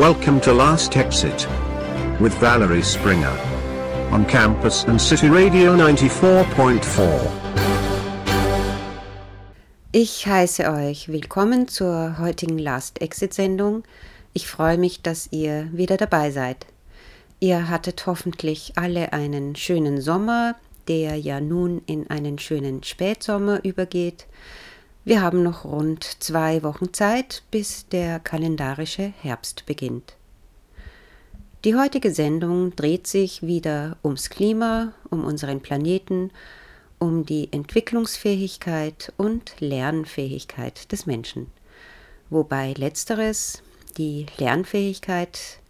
Welcome to Last Exit with Valerie Springer on campus and City Radio 94.4. Ich heiße euch willkommen zur heutigen Last Exit Sendung. Ich freue mich, dass ihr wieder dabei seid. Ihr hattet hoffentlich alle einen schönen Sommer, der ja nun in einen schönen Spätsommer übergeht. Wir haben noch rund zwei Wochen Zeit, bis der kalendarische Herbst beginnt. Die heutige Sendung dreht sich wieder ums Klima, um unseren Planeten, um die Entwicklungsfähigkeit und Lernfähigkeit des Menschen. Wobei letzteres, die Lernfähigkeit,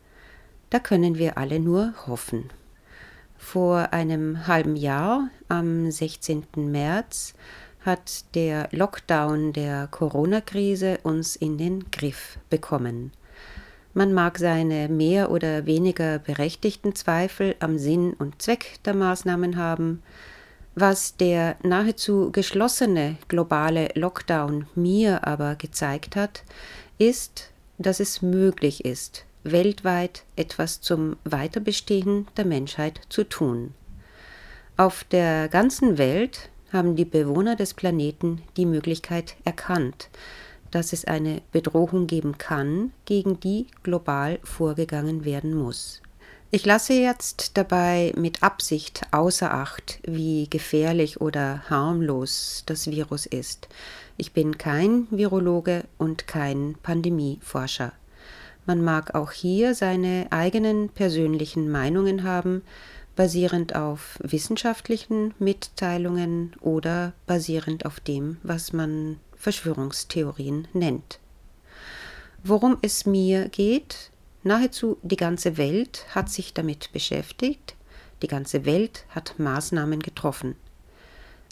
da können wir alle nur hoffen. Vor einem halben Jahr, am 16. März, hat der Lockdown der Corona-Krise uns in den Griff bekommen. Man mag seine mehr oder weniger berechtigten Zweifel am Sinn und Zweck der Maßnahmen haben, was der nahezu geschlossene globale Lockdown mir aber gezeigt hat, ist, dass es möglich ist, weltweit etwas zum Weiterbestehen der Menschheit zu tun. Auf der ganzen Welt haben die Bewohner des Planeten die Möglichkeit erkannt, dass es eine Bedrohung geben kann, gegen die global vorgegangen werden muss. Ich lasse jetzt dabei mit Absicht außer Acht, wie gefährlich oder harmlos das Virus ist. Ich bin kein Virologe und kein Pandemieforscher. Man mag auch hier seine eigenen persönlichen Meinungen haben, basierend auf wissenschaftlichen Mitteilungen oder basierend auf dem, was man Verschwörungstheorien nennt. Worum es mir geht, nahezu die ganze Welt hat sich damit beschäftigt, die ganze Welt hat Maßnahmen getroffen.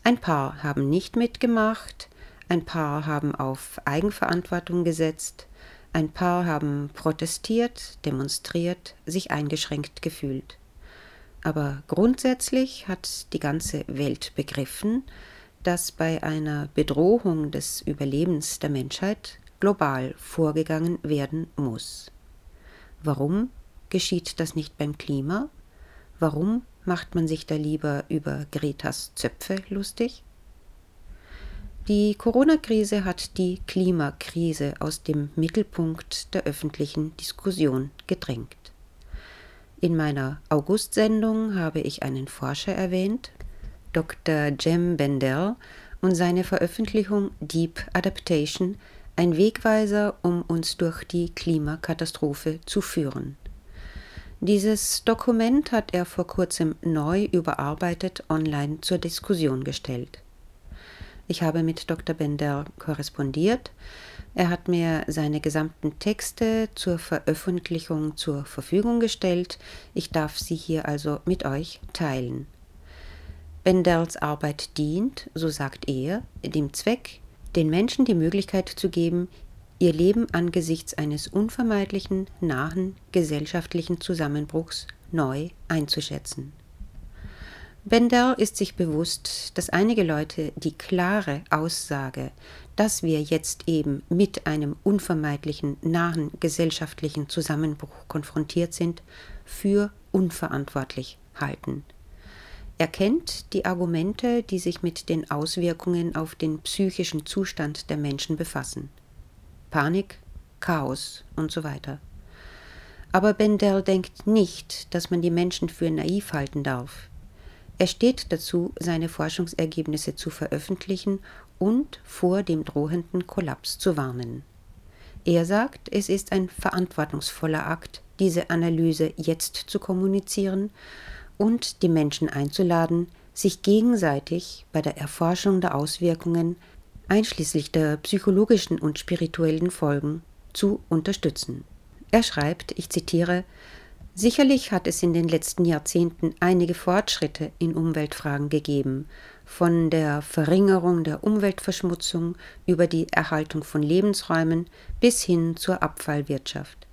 Ein paar haben nicht mitgemacht, ein paar haben auf Eigenverantwortung gesetzt, ein paar haben protestiert, demonstriert, sich eingeschränkt gefühlt. Aber grundsätzlich hat die ganze Welt begriffen, dass bei einer Bedrohung des Überlebens der Menschheit global vorgegangen werden muss. Warum geschieht das nicht beim Klima? Warum macht man sich da lieber über Gretas Zöpfe lustig? Die Corona-Krise hat die Klimakrise aus dem Mittelpunkt der öffentlichen Diskussion gedrängt. In meiner August-Sendung habe ich einen Forscher erwähnt, Dr. Jem Bendel, und seine Veröffentlichung Deep Adaptation, ein Wegweiser, um uns durch die Klimakatastrophe zu führen. Dieses Dokument hat er vor kurzem neu überarbeitet online zur Diskussion gestellt. Ich habe mit Dr. Bender korrespondiert, er hat mir seine gesamten Texte zur Veröffentlichung zur Verfügung gestellt. Ich darf sie hier also mit euch teilen. Bendels Arbeit dient, so sagt er, dem Zweck, den Menschen die Möglichkeit zu geben, ihr Leben angesichts eines unvermeidlichen, nahen gesellschaftlichen Zusammenbruchs neu einzuschätzen. Bender ist sich bewusst, dass einige Leute die klare Aussage, dass wir jetzt eben mit einem unvermeidlichen, nahen gesellschaftlichen Zusammenbruch konfrontiert sind, für unverantwortlich halten. Er kennt die Argumente, die sich mit den Auswirkungen auf den psychischen Zustand der Menschen befassen. Panik, Chaos und so weiter. Aber Bendel denkt nicht, dass man die Menschen für naiv halten darf. Er steht dazu, seine Forschungsergebnisse zu veröffentlichen und vor dem drohenden Kollaps zu warnen. Er sagt, es ist ein verantwortungsvoller Akt, diese Analyse jetzt zu kommunizieren und die Menschen einzuladen, sich gegenseitig bei der Erforschung der Auswirkungen, einschließlich der psychologischen und spirituellen Folgen, zu unterstützen. Er schreibt, ich zitiere, Sicherlich hat es in den letzten Jahrzehnten einige Fortschritte in Umweltfragen gegeben, von der Verringerung der Umweltverschmutzung über die Erhaltung von Lebensräumen bis hin zur Abfallwirtschaft.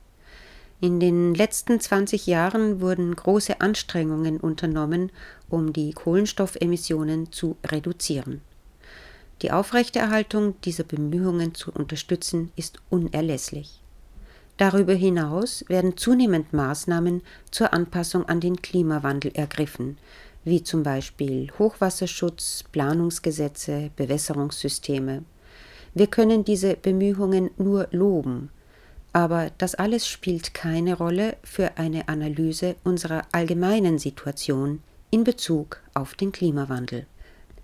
In den letzten 20 Jahren wurden große Anstrengungen unternommen, um die Kohlenstoffemissionen zu reduzieren. Die Aufrechterhaltung dieser Bemühungen zu unterstützen ist unerlässlich. Darüber hinaus werden zunehmend Maßnahmen zur Anpassung an den Klimawandel ergriffen, wie zum Beispiel Hochwasserschutz, Planungsgesetze, Bewässerungssysteme. Wir können diese Bemühungen nur loben, aber das alles spielt keine Rolle für eine Analyse unserer allgemeinen Situation in Bezug auf den Klimawandel.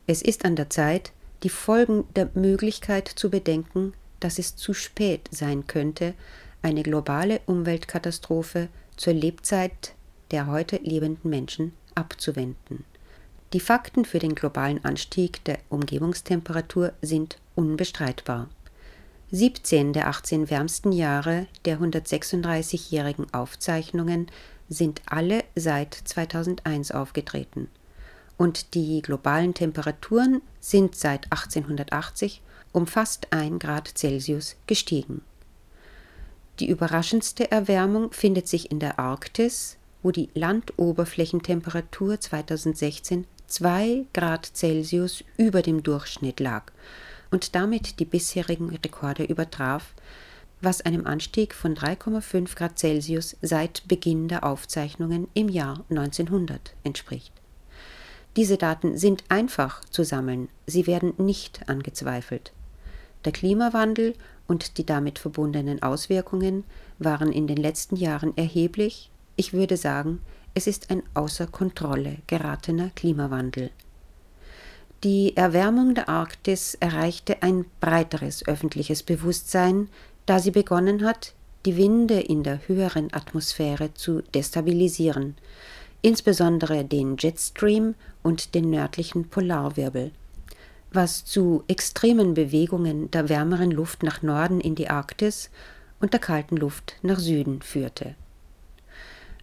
Es ist an der Zeit, die Folgen der Möglichkeit zu bedenken, dass es zu spät sein könnte, eine globale Umweltkatastrophe zur Lebzeit der heute lebenden Menschen abzuwenden. Die Fakten für den globalen Anstieg der Umgebungstemperatur sind unbestreitbar. 17 der 18 wärmsten Jahre der 136-jährigen Aufzeichnungen sind alle seit 2001 aufgetreten. Und die globalen Temperaturen sind seit 1880 um fast 1 Grad Celsius gestiegen. Die überraschendste Erwärmung findet sich in der Arktis, wo die Landoberflächentemperatur 2016 2 Grad Celsius über dem Durchschnitt lag und damit die bisherigen Rekorde übertraf, was einem Anstieg von 3,5 Grad Celsius seit Beginn der Aufzeichnungen im Jahr 1900 entspricht. Diese Daten sind einfach zu sammeln, sie werden nicht angezweifelt. Der Klimawandel und die damit verbundenen Auswirkungen waren in den letzten Jahren erheblich, ich würde sagen, es ist ein außer Kontrolle geratener Klimawandel. Die Erwärmung der Arktis erreichte ein breiteres öffentliches Bewusstsein, da sie begonnen hat, die Winde in der höheren Atmosphäre zu destabilisieren, insbesondere den Jetstream und den nördlichen Polarwirbel, was zu extremen Bewegungen der wärmeren Luft nach Norden in die Arktis und der kalten Luft nach Süden führte.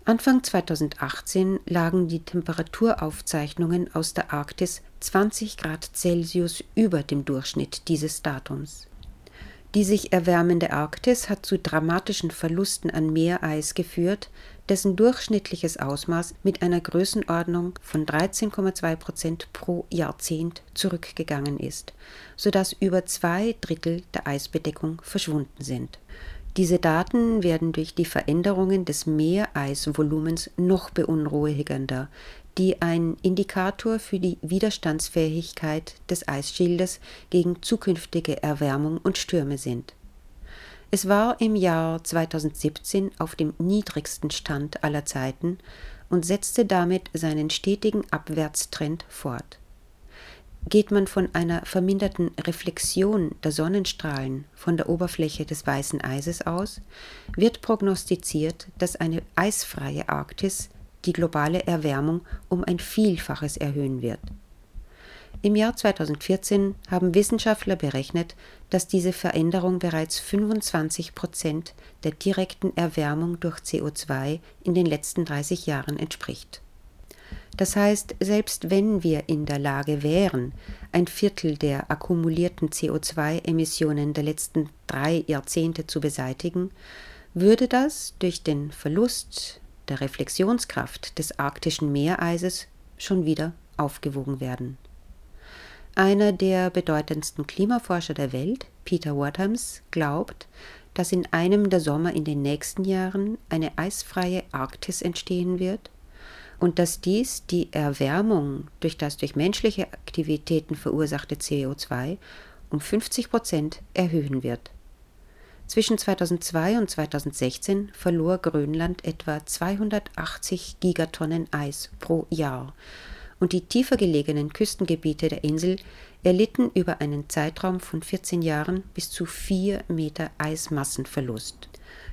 Anfang 2018 lagen die Temperaturaufzeichnungen aus der Arktis 20 Grad Celsius über dem Durchschnitt dieses Datums. Die sich erwärmende Arktis hat zu dramatischen Verlusten an Meereis geführt, dessen durchschnittliches Ausmaß mit einer Größenordnung von 13,2 Prozent pro Jahrzehnt zurückgegangen ist, sodass über zwei Drittel der Eisbedeckung verschwunden sind. Diese Daten werden durch die Veränderungen des Meereisvolumens noch beunruhigender, die ein Indikator für die Widerstandsfähigkeit des Eisschildes gegen zukünftige Erwärmung und Stürme sind. Es war im Jahr 2017 auf dem niedrigsten Stand aller Zeiten und setzte damit seinen stetigen Abwärtstrend fort. Geht man von einer verminderten Reflexion der Sonnenstrahlen von der Oberfläche des weißen Eises aus, wird prognostiziert, dass eine eisfreie Arktis die globale Erwärmung um ein Vielfaches erhöhen wird. Im Jahr 2014 haben Wissenschaftler berechnet, dass diese Veränderung bereits 25 Prozent der direkten Erwärmung durch CO2 in den letzten 30 Jahren entspricht. Das heißt, selbst wenn wir in der Lage wären, ein Viertel der akkumulierten CO2-Emissionen der letzten drei Jahrzehnte zu beseitigen, würde das durch den Verlust der Reflexionskraft des arktischen Meereises schon wieder aufgewogen werden. Einer der bedeutendsten Klimaforscher der Welt, Peter Wadhams, glaubt, dass in einem der Sommer in den nächsten Jahren eine eisfreie Arktis entstehen wird und dass dies die Erwärmung durch das durch menschliche Aktivitäten verursachte CO2 um 50 Prozent erhöhen wird. Zwischen 2002 und 2016 verlor Grönland etwa 280 Gigatonnen Eis pro Jahr und die tiefer gelegenen Küstengebiete der Insel erlitten über einen Zeitraum von 14 Jahren bis zu 4 Meter Eismassenverlust.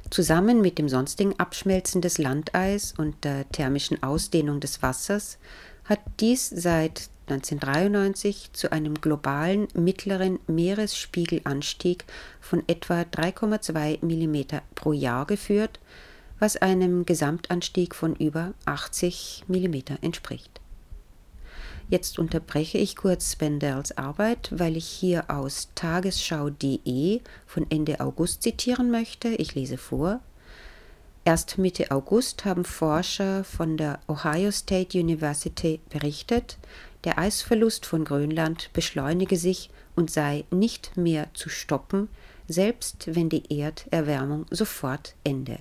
Zusammen mit dem sonstigen Abschmelzen des Landeis und der thermischen Ausdehnung des Wassers hat dies seit 1993 zu einem globalen mittleren Meeresspiegelanstieg von etwa 3,2 mm pro Jahr geführt, was einem Gesamtanstieg von über 80 mm entspricht. Jetzt unterbreche ich kurz Spendels Arbeit, weil ich hier aus tagesschau.de von Ende August zitieren möchte. Ich lese vor. Erst Mitte August haben Forscher von der Ohio State University berichtet, der Eisverlust von Grönland beschleunige sich und sei nicht mehr zu stoppen, selbst wenn die Erderwärmung sofort ende.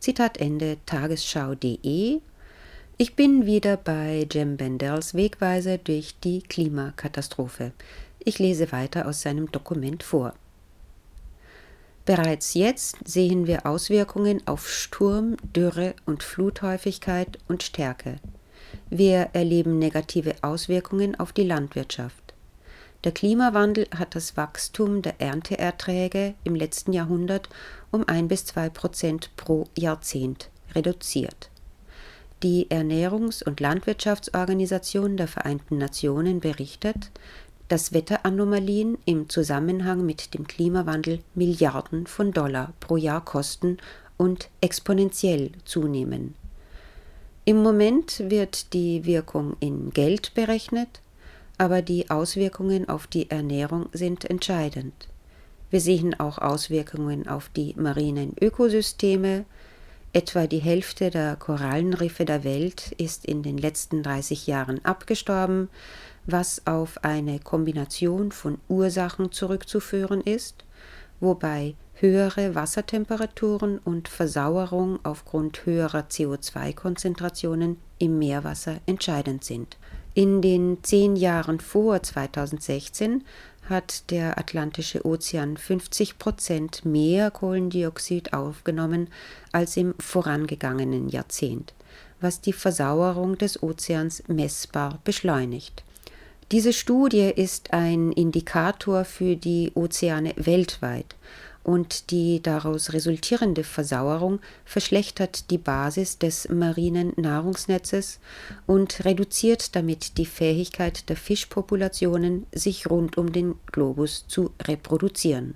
Zitat Ende tagesschau.de ich bin wieder bei Jem Bendels Wegweise durch die Klimakatastrophe. Ich lese weiter aus seinem Dokument vor. Bereits jetzt sehen wir Auswirkungen auf Sturm, Dürre und Fluthäufigkeit und Stärke. Wir erleben negative Auswirkungen auf die Landwirtschaft. Der Klimawandel hat das Wachstum der Ernteerträge im letzten Jahrhundert um ein bis zwei Prozent pro Jahrzehnt reduziert. Die Ernährungs- und Landwirtschaftsorganisation der Vereinten Nationen berichtet, dass Wetteranomalien im Zusammenhang mit dem Klimawandel Milliarden von Dollar pro Jahr kosten und exponentiell zunehmen. Im Moment wird die Wirkung in Geld berechnet, aber die Auswirkungen auf die Ernährung sind entscheidend. Wir sehen auch Auswirkungen auf die marinen Ökosysteme, Etwa die Hälfte der Korallenriffe der Welt ist in den letzten 30 Jahren abgestorben, was auf eine Kombination von Ursachen zurückzuführen ist, wobei höhere Wassertemperaturen und Versauerung aufgrund höherer CO2-Konzentrationen im Meerwasser entscheidend sind. In den zehn Jahren vor 2016 hat der Atlantische Ozean 50 Prozent mehr Kohlendioxid aufgenommen als im vorangegangenen Jahrzehnt, was die Versauerung des Ozeans messbar beschleunigt. Diese Studie ist ein Indikator für die Ozeane weltweit und die daraus resultierende Versauerung verschlechtert die Basis des marinen Nahrungsnetzes und reduziert damit die Fähigkeit der Fischpopulationen, sich rund um den Globus zu reproduzieren.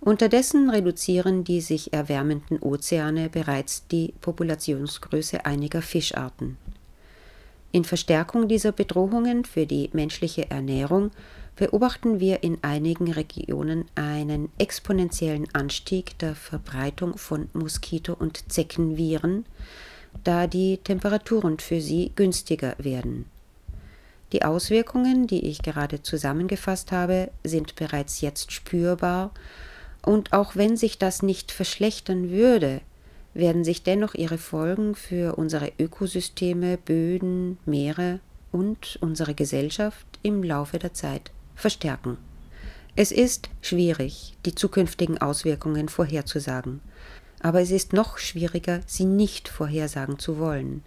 Unterdessen reduzieren die sich erwärmenden Ozeane bereits die Populationsgröße einiger Fischarten. In Verstärkung dieser Bedrohungen für die menschliche Ernährung beobachten wir in einigen Regionen einen exponentiellen Anstieg der Verbreitung von Moskito- und Zeckenviren, da die Temperaturen für sie günstiger werden. Die Auswirkungen, die ich gerade zusammengefasst habe, sind bereits jetzt spürbar, und auch wenn sich das nicht verschlechtern würde, werden sich dennoch ihre Folgen für unsere Ökosysteme, Böden, Meere und unsere Gesellschaft im Laufe der Zeit verstärken. Es ist schwierig, die zukünftigen Auswirkungen vorherzusagen, aber es ist noch schwieriger, sie nicht vorhersagen zu wollen.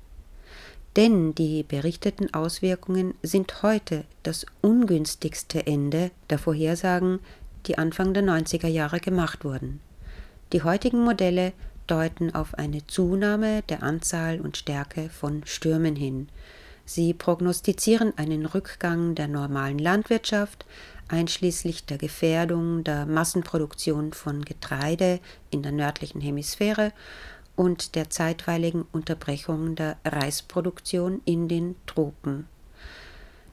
Denn die berichteten Auswirkungen sind heute das ungünstigste Ende der Vorhersagen, die Anfang der 90er Jahre gemacht wurden. Die heutigen Modelle deuten auf eine Zunahme der Anzahl und Stärke von Stürmen hin, Sie prognostizieren einen Rückgang der normalen Landwirtschaft, einschließlich der Gefährdung der Massenproduktion von Getreide in der nördlichen Hemisphäre und der zeitweiligen Unterbrechung der Reisproduktion in den Tropen.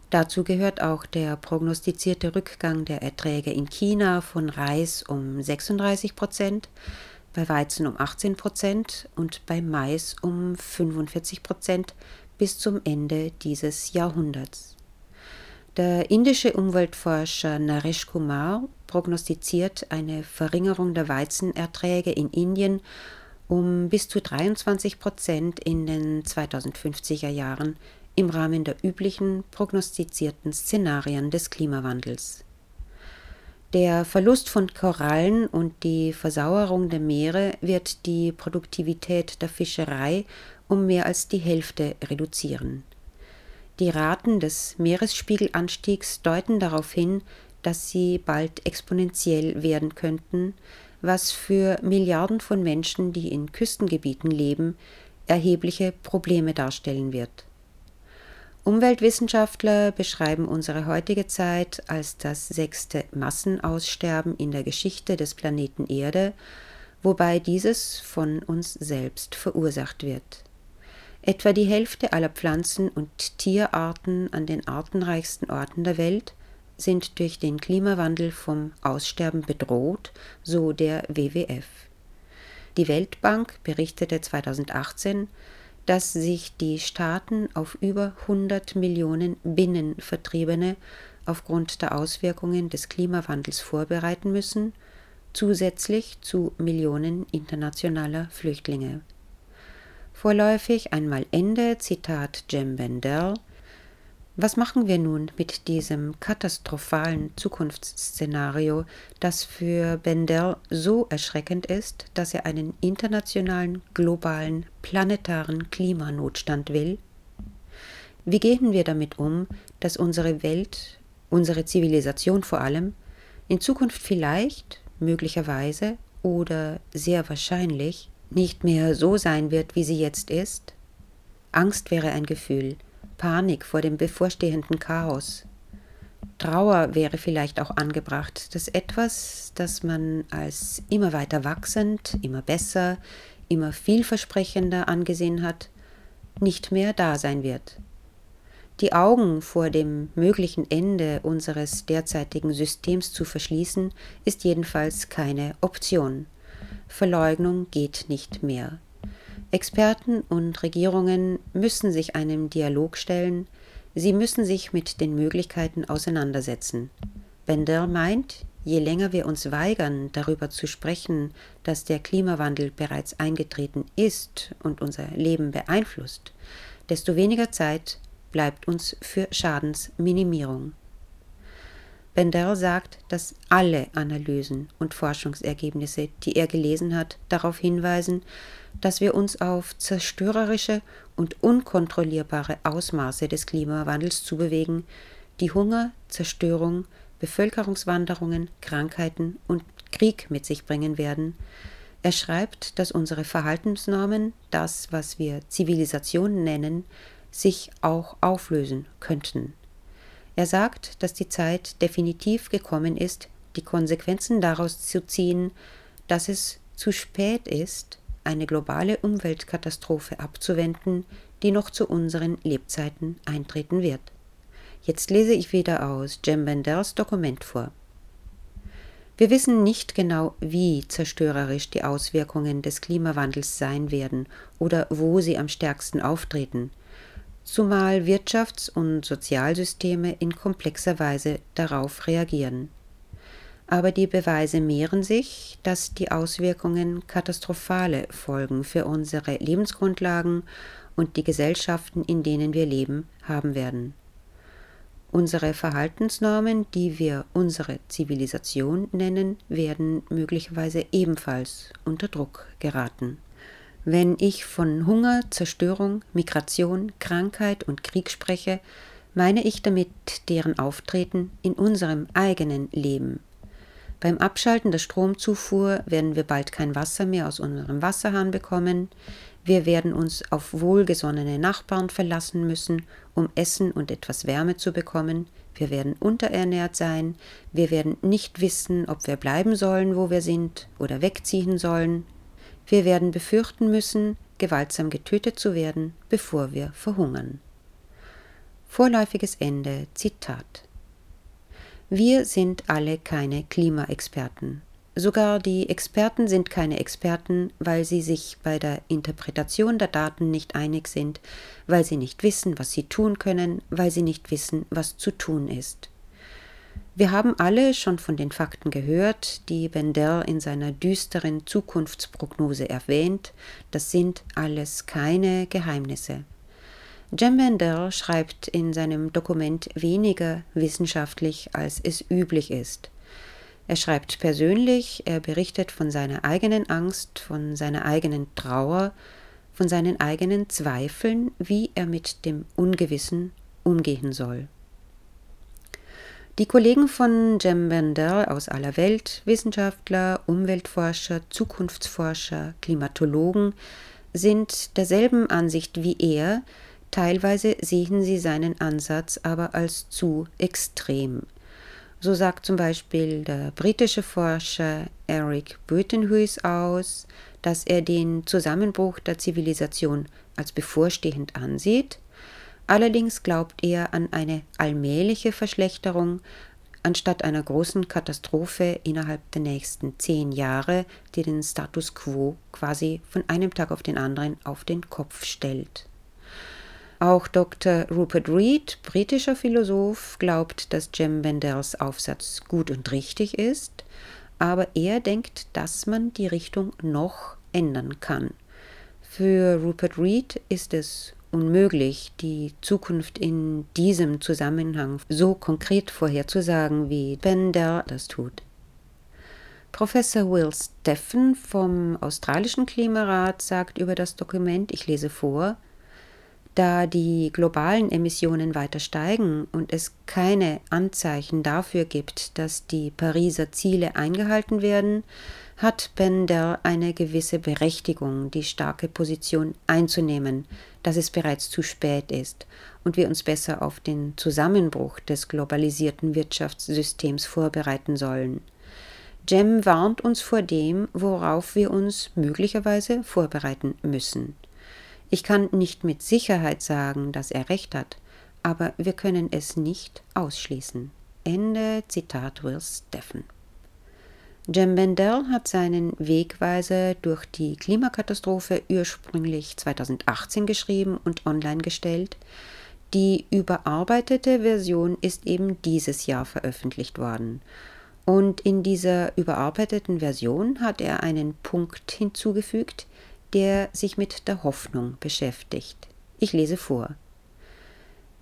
Dazu gehört auch der prognostizierte Rückgang der Erträge in China von Reis um 36 Prozent, bei Weizen um 18 Prozent und bei Mais um 45 Prozent bis zum Ende dieses Jahrhunderts. Der indische Umweltforscher Naresh Kumar prognostiziert eine Verringerung der Weizenerträge in Indien um bis zu 23 Prozent in den 2050er Jahren im Rahmen der üblichen prognostizierten Szenarien des Klimawandels. Der Verlust von Korallen und die Versauerung der Meere wird die Produktivität der Fischerei um mehr als die Hälfte reduzieren. Die Raten des Meeresspiegelanstiegs deuten darauf hin, dass sie bald exponentiell werden könnten, was für Milliarden von Menschen, die in Küstengebieten leben, erhebliche Probleme darstellen wird. Umweltwissenschaftler beschreiben unsere heutige Zeit als das sechste Massenaussterben in der Geschichte des Planeten Erde, wobei dieses von uns selbst verursacht wird. Etwa die Hälfte aller Pflanzen- und Tierarten an den artenreichsten Orten der Welt sind durch den Klimawandel vom Aussterben bedroht, so der WWF. Die Weltbank berichtete 2018, dass sich die Staaten auf über 100 Millionen Binnenvertriebene aufgrund der Auswirkungen des Klimawandels vorbereiten müssen zusätzlich zu Millionen internationaler Flüchtlinge. Vorläufig einmal Ende, Zitat Jem Bendel. Was machen wir nun mit diesem katastrophalen Zukunftsszenario, das für Bendel so erschreckend ist, dass er einen internationalen, globalen, planetaren Klimanotstand will? Wie gehen wir damit um, dass unsere Welt, unsere Zivilisation vor allem, in Zukunft vielleicht, möglicherweise oder sehr wahrscheinlich nicht mehr so sein wird, wie sie jetzt ist? Angst wäre ein Gefühl, Panik vor dem bevorstehenden Chaos. Trauer wäre vielleicht auch angebracht, dass etwas, das man als immer weiter wachsend, immer besser, immer vielversprechender angesehen hat, nicht mehr da sein wird. Die Augen vor dem möglichen Ende unseres derzeitigen Systems zu verschließen, ist jedenfalls keine Option. Verleugnung geht nicht mehr. Experten und Regierungen müssen sich einem Dialog stellen, sie müssen sich mit den Möglichkeiten auseinandersetzen. Bender meint, je länger wir uns weigern, darüber zu sprechen, dass der Klimawandel bereits eingetreten ist und unser Leben beeinflusst, desto weniger Zeit bleibt uns für Schadensminimierung. Bender sagt, dass alle Analysen und Forschungsergebnisse, die er gelesen hat, darauf hinweisen, dass wir uns auf zerstörerische und unkontrollierbare Ausmaße des Klimawandels zubewegen, die Hunger, Zerstörung, Bevölkerungswanderungen, Krankheiten und Krieg mit sich bringen werden. Er schreibt, dass unsere Verhaltensnormen, das, was wir Zivilisation nennen, sich auch auflösen könnten. Er sagt, dass die Zeit definitiv gekommen ist, die Konsequenzen daraus zu ziehen, dass es zu spät ist, eine globale Umweltkatastrophe abzuwenden, die noch zu unseren Lebzeiten eintreten wird. Jetzt lese ich wieder aus Jem Benders Dokument vor. Wir wissen nicht genau, wie zerstörerisch die Auswirkungen des Klimawandels sein werden oder wo sie am stärksten auftreten zumal Wirtschafts- und Sozialsysteme in komplexer Weise darauf reagieren. Aber die Beweise mehren sich, dass die Auswirkungen katastrophale Folgen für unsere Lebensgrundlagen und die Gesellschaften, in denen wir leben, haben werden. Unsere Verhaltensnormen, die wir unsere Zivilisation nennen, werden möglicherweise ebenfalls unter Druck geraten. Wenn ich von Hunger, Zerstörung, Migration, Krankheit und Krieg spreche, meine ich damit deren Auftreten in unserem eigenen Leben. Beim Abschalten der Stromzufuhr werden wir bald kein Wasser mehr aus unserem Wasserhahn bekommen, wir werden uns auf wohlgesonnene Nachbarn verlassen müssen, um Essen und etwas Wärme zu bekommen, wir werden unterernährt sein, wir werden nicht wissen, ob wir bleiben sollen, wo wir sind, oder wegziehen sollen, wir werden befürchten müssen, gewaltsam getötet zu werden, bevor wir verhungern. Vorläufiges Ende Zitat Wir sind alle keine Klimaexperten. Sogar die Experten sind keine Experten, weil sie sich bei der Interpretation der Daten nicht einig sind, weil sie nicht wissen, was sie tun können, weil sie nicht wissen, was zu tun ist. Wir haben alle schon von den Fakten gehört, die Bender in seiner düsteren Zukunftsprognose erwähnt. Das sind alles keine Geheimnisse. Jem Bender schreibt in seinem Dokument weniger wissenschaftlich, als es üblich ist. Er schreibt persönlich, er berichtet von seiner eigenen Angst, von seiner eigenen Trauer, von seinen eigenen Zweifeln, wie er mit dem Ungewissen umgehen soll. Die Kollegen von Jem Bender aus aller Welt, Wissenschaftler, Umweltforscher, Zukunftsforscher, Klimatologen, sind derselben Ansicht wie er, teilweise sehen sie seinen Ansatz aber als zu extrem. So sagt zum Beispiel der britische Forscher Eric Buitenhuis aus, dass er den Zusammenbruch der Zivilisation als bevorstehend ansieht, Allerdings glaubt er an eine allmähliche Verschlechterung anstatt einer großen Katastrophe innerhalb der nächsten zehn Jahre, die den Status quo quasi von einem Tag auf den anderen auf den Kopf stellt. Auch Dr. Rupert Reed, britischer Philosoph, glaubt, dass Jem Benders Aufsatz gut und richtig ist, aber er denkt, dass man die Richtung noch ändern kann. Für Rupert Reed ist es unmöglich, die Zukunft in diesem Zusammenhang so konkret vorherzusagen, wie Bender das tut. Professor Will Steffen vom australischen Klimarat sagt über das Dokument, ich lese vor, da die globalen Emissionen weiter steigen und es keine Anzeichen dafür gibt, dass die Pariser Ziele eingehalten werden, hat Bender eine gewisse Berechtigung, die starke Position einzunehmen, dass es bereits zu spät ist und wir uns besser auf den Zusammenbruch des globalisierten Wirtschaftssystems vorbereiten sollen. Jem warnt uns vor dem, worauf wir uns möglicherweise vorbereiten müssen. Ich kann nicht mit Sicherheit sagen, dass er recht hat, aber wir können es nicht ausschließen. Ende Zitat Will Steffen. Jem Bendel hat seinen Wegweiser durch die Klimakatastrophe ursprünglich 2018 geschrieben und online gestellt. Die überarbeitete Version ist eben dieses Jahr veröffentlicht worden. Und in dieser überarbeiteten Version hat er einen Punkt hinzugefügt, der sich mit der Hoffnung beschäftigt. Ich lese vor.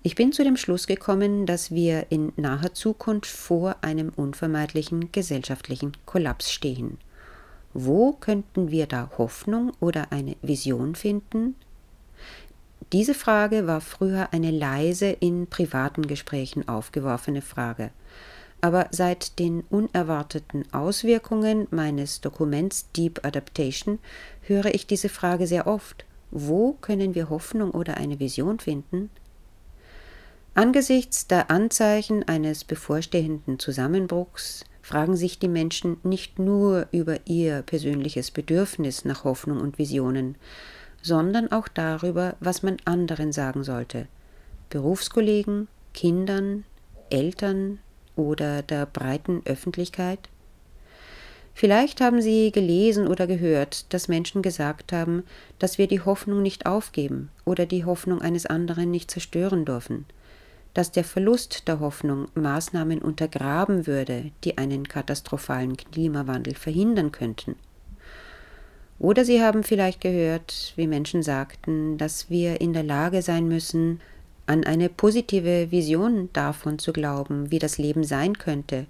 Ich bin zu dem Schluss gekommen, dass wir in naher Zukunft vor einem unvermeidlichen gesellschaftlichen Kollaps stehen. Wo könnten wir da Hoffnung oder eine Vision finden? Diese Frage war früher eine leise in privaten Gesprächen aufgeworfene Frage. Aber seit den unerwarteten Auswirkungen meines Dokuments Deep Adaptation höre ich diese Frage sehr oft. Wo können wir Hoffnung oder eine Vision finden? Angesichts der Anzeichen eines bevorstehenden Zusammenbruchs fragen sich die Menschen nicht nur über ihr persönliches Bedürfnis nach Hoffnung und Visionen, sondern auch darüber, was man anderen sagen sollte. Berufskollegen, Kindern, Eltern, oder der breiten Öffentlichkeit? Vielleicht haben Sie gelesen oder gehört, dass Menschen gesagt haben, dass wir die Hoffnung nicht aufgeben oder die Hoffnung eines anderen nicht zerstören dürfen, dass der Verlust der Hoffnung Maßnahmen untergraben würde, die einen katastrophalen Klimawandel verhindern könnten. Oder Sie haben vielleicht gehört, wie Menschen sagten, dass wir in der Lage sein müssen, an eine positive Vision davon zu glauben, wie das Leben sein könnte,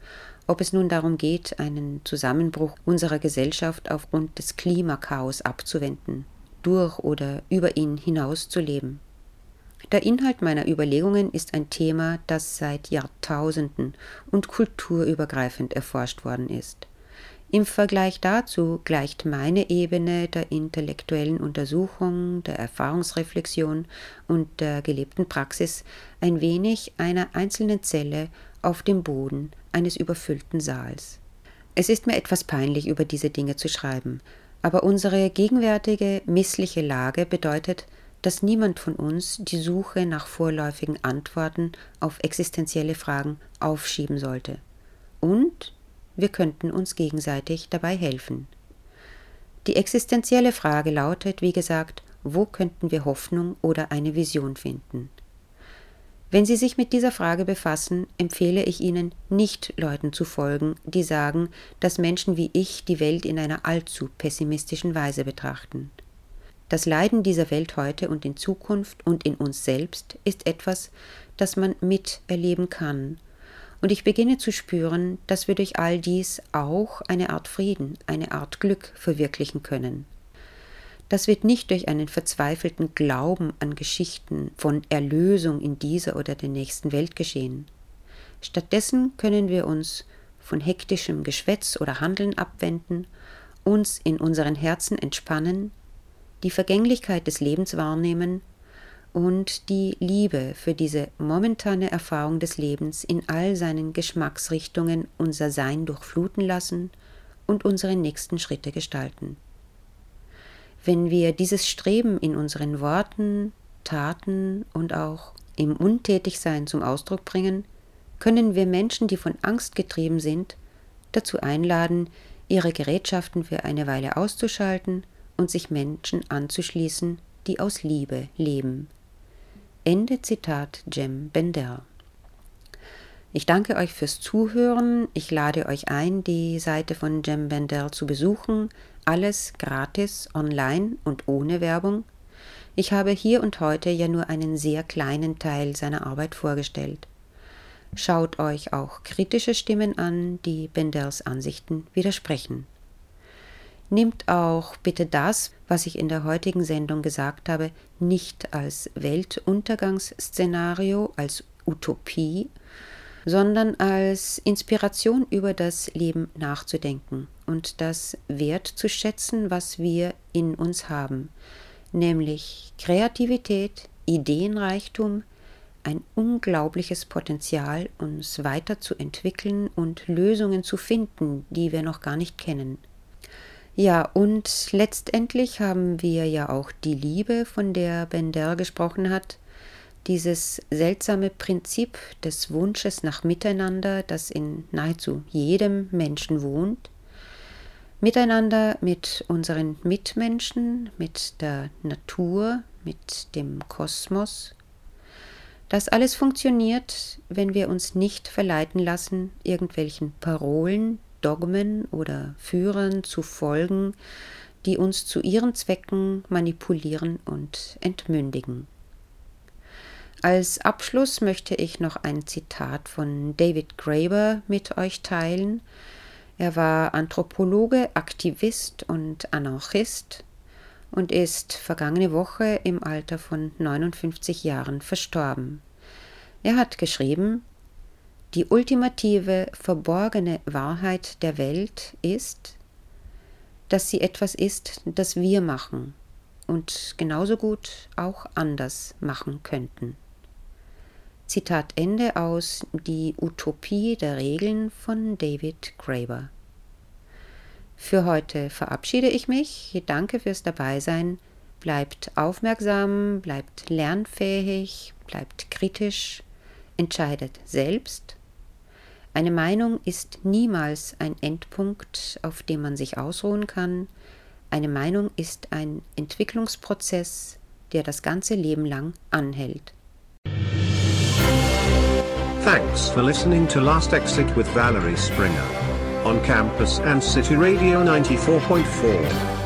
ob es nun darum geht, einen Zusammenbruch unserer Gesellschaft aufgrund des Klimakaos abzuwenden, durch oder über ihn hinaus zu leben. Der Inhalt meiner Überlegungen ist ein Thema, das seit Jahrtausenden und kulturübergreifend erforscht worden ist. Im Vergleich dazu gleicht meine Ebene der intellektuellen Untersuchung, der Erfahrungsreflexion und der gelebten Praxis ein wenig einer einzelnen Zelle auf dem Boden eines überfüllten Saals. Es ist mir etwas peinlich, über diese Dinge zu schreiben, aber unsere gegenwärtige missliche Lage bedeutet, dass niemand von uns die Suche nach vorläufigen Antworten auf existenzielle Fragen aufschieben sollte. Und wir könnten uns gegenseitig dabei helfen. Die existenzielle Frage lautet, wie gesagt, wo könnten wir Hoffnung oder eine Vision finden? Wenn Sie sich mit dieser Frage befassen, empfehle ich Ihnen, nicht Leuten zu folgen, die sagen, dass Menschen wie ich die Welt in einer allzu pessimistischen Weise betrachten. Das Leiden dieser Welt heute und in Zukunft und in uns selbst ist etwas, das man miterleben kann und ich beginne zu spüren, dass wir durch all dies auch eine Art Frieden, eine Art Glück verwirklichen können. Das wird nicht durch einen verzweifelten Glauben an Geschichten von Erlösung in dieser oder der nächsten Welt geschehen. Stattdessen können wir uns von hektischem Geschwätz oder Handeln abwenden, uns in unseren Herzen entspannen, die Vergänglichkeit des Lebens wahrnehmen und die Liebe für diese momentane Erfahrung des Lebens in all seinen Geschmacksrichtungen unser Sein durchfluten lassen und unsere nächsten Schritte gestalten. Wenn wir dieses Streben in unseren Worten, Taten und auch im Untätigsein zum Ausdruck bringen, können wir Menschen, die von Angst getrieben sind, dazu einladen, ihre Gerätschaften für eine Weile auszuschalten und sich Menschen anzuschließen, die aus Liebe leben Ende Zitat Jem Bender. Ich danke euch fürs Zuhören. Ich lade euch ein, die Seite von Jem Bendel zu besuchen. Alles gratis, online und ohne Werbung. Ich habe hier und heute ja nur einen sehr kleinen Teil seiner Arbeit vorgestellt. Schaut euch auch kritische Stimmen an, die Benders Ansichten widersprechen. Nehmt auch bitte das, was ich in der heutigen Sendung gesagt habe, nicht als Weltuntergangsszenario, als Utopie, sondern als Inspiration über das Leben nachzudenken und das wertzuschätzen, was wir in uns haben, nämlich Kreativität, Ideenreichtum, ein unglaubliches Potenzial, uns weiterzuentwickeln und Lösungen zu finden, die wir noch gar nicht kennen. Ja, und letztendlich haben wir ja auch die Liebe, von der Bender gesprochen hat, dieses seltsame Prinzip des Wunsches nach Miteinander, das in nahezu jedem Menschen wohnt, Miteinander mit unseren Mitmenschen, mit der Natur, mit dem Kosmos. Das alles funktioniert, wenn wir uns nicht verleiten lassen, irgendwelchen Parolen, Dogmen oder Führern zu folgen, die uns zu ihren Zwecken manipulieren und entmündigen. Als Abschluss möchte ich noch ein Zitat von David Graeber mit euch teilen. Er war Anthropologe, Aktivist und Anarchist und ist vergangene Woche im Alter von 59 Jahren verstorben. Er hat geschrieben, die ultimative verborgene Wahrheit der Welt ist, dass sie etwas ist, das wir machen und genauso gut auch anders machen könnten. Zitat Ende aus Die Utopie der Regeln von David Graeber. Für heute verabschiede ich mich. Danke fürs Dabeisein. Bleibt aufmerksam, bleibt lernfähig, bleibt kritisch, entscheidet selbst eine Meinung ist niemals ein Endpunkt, auf dem man sich ausruhen kann. Eine Meinung ist ein Entwicklungsprozess, der das ganze Leben lang anhält. Thanks for listening to Last Exit with Valerie Springer on campus and City Radio 94.4.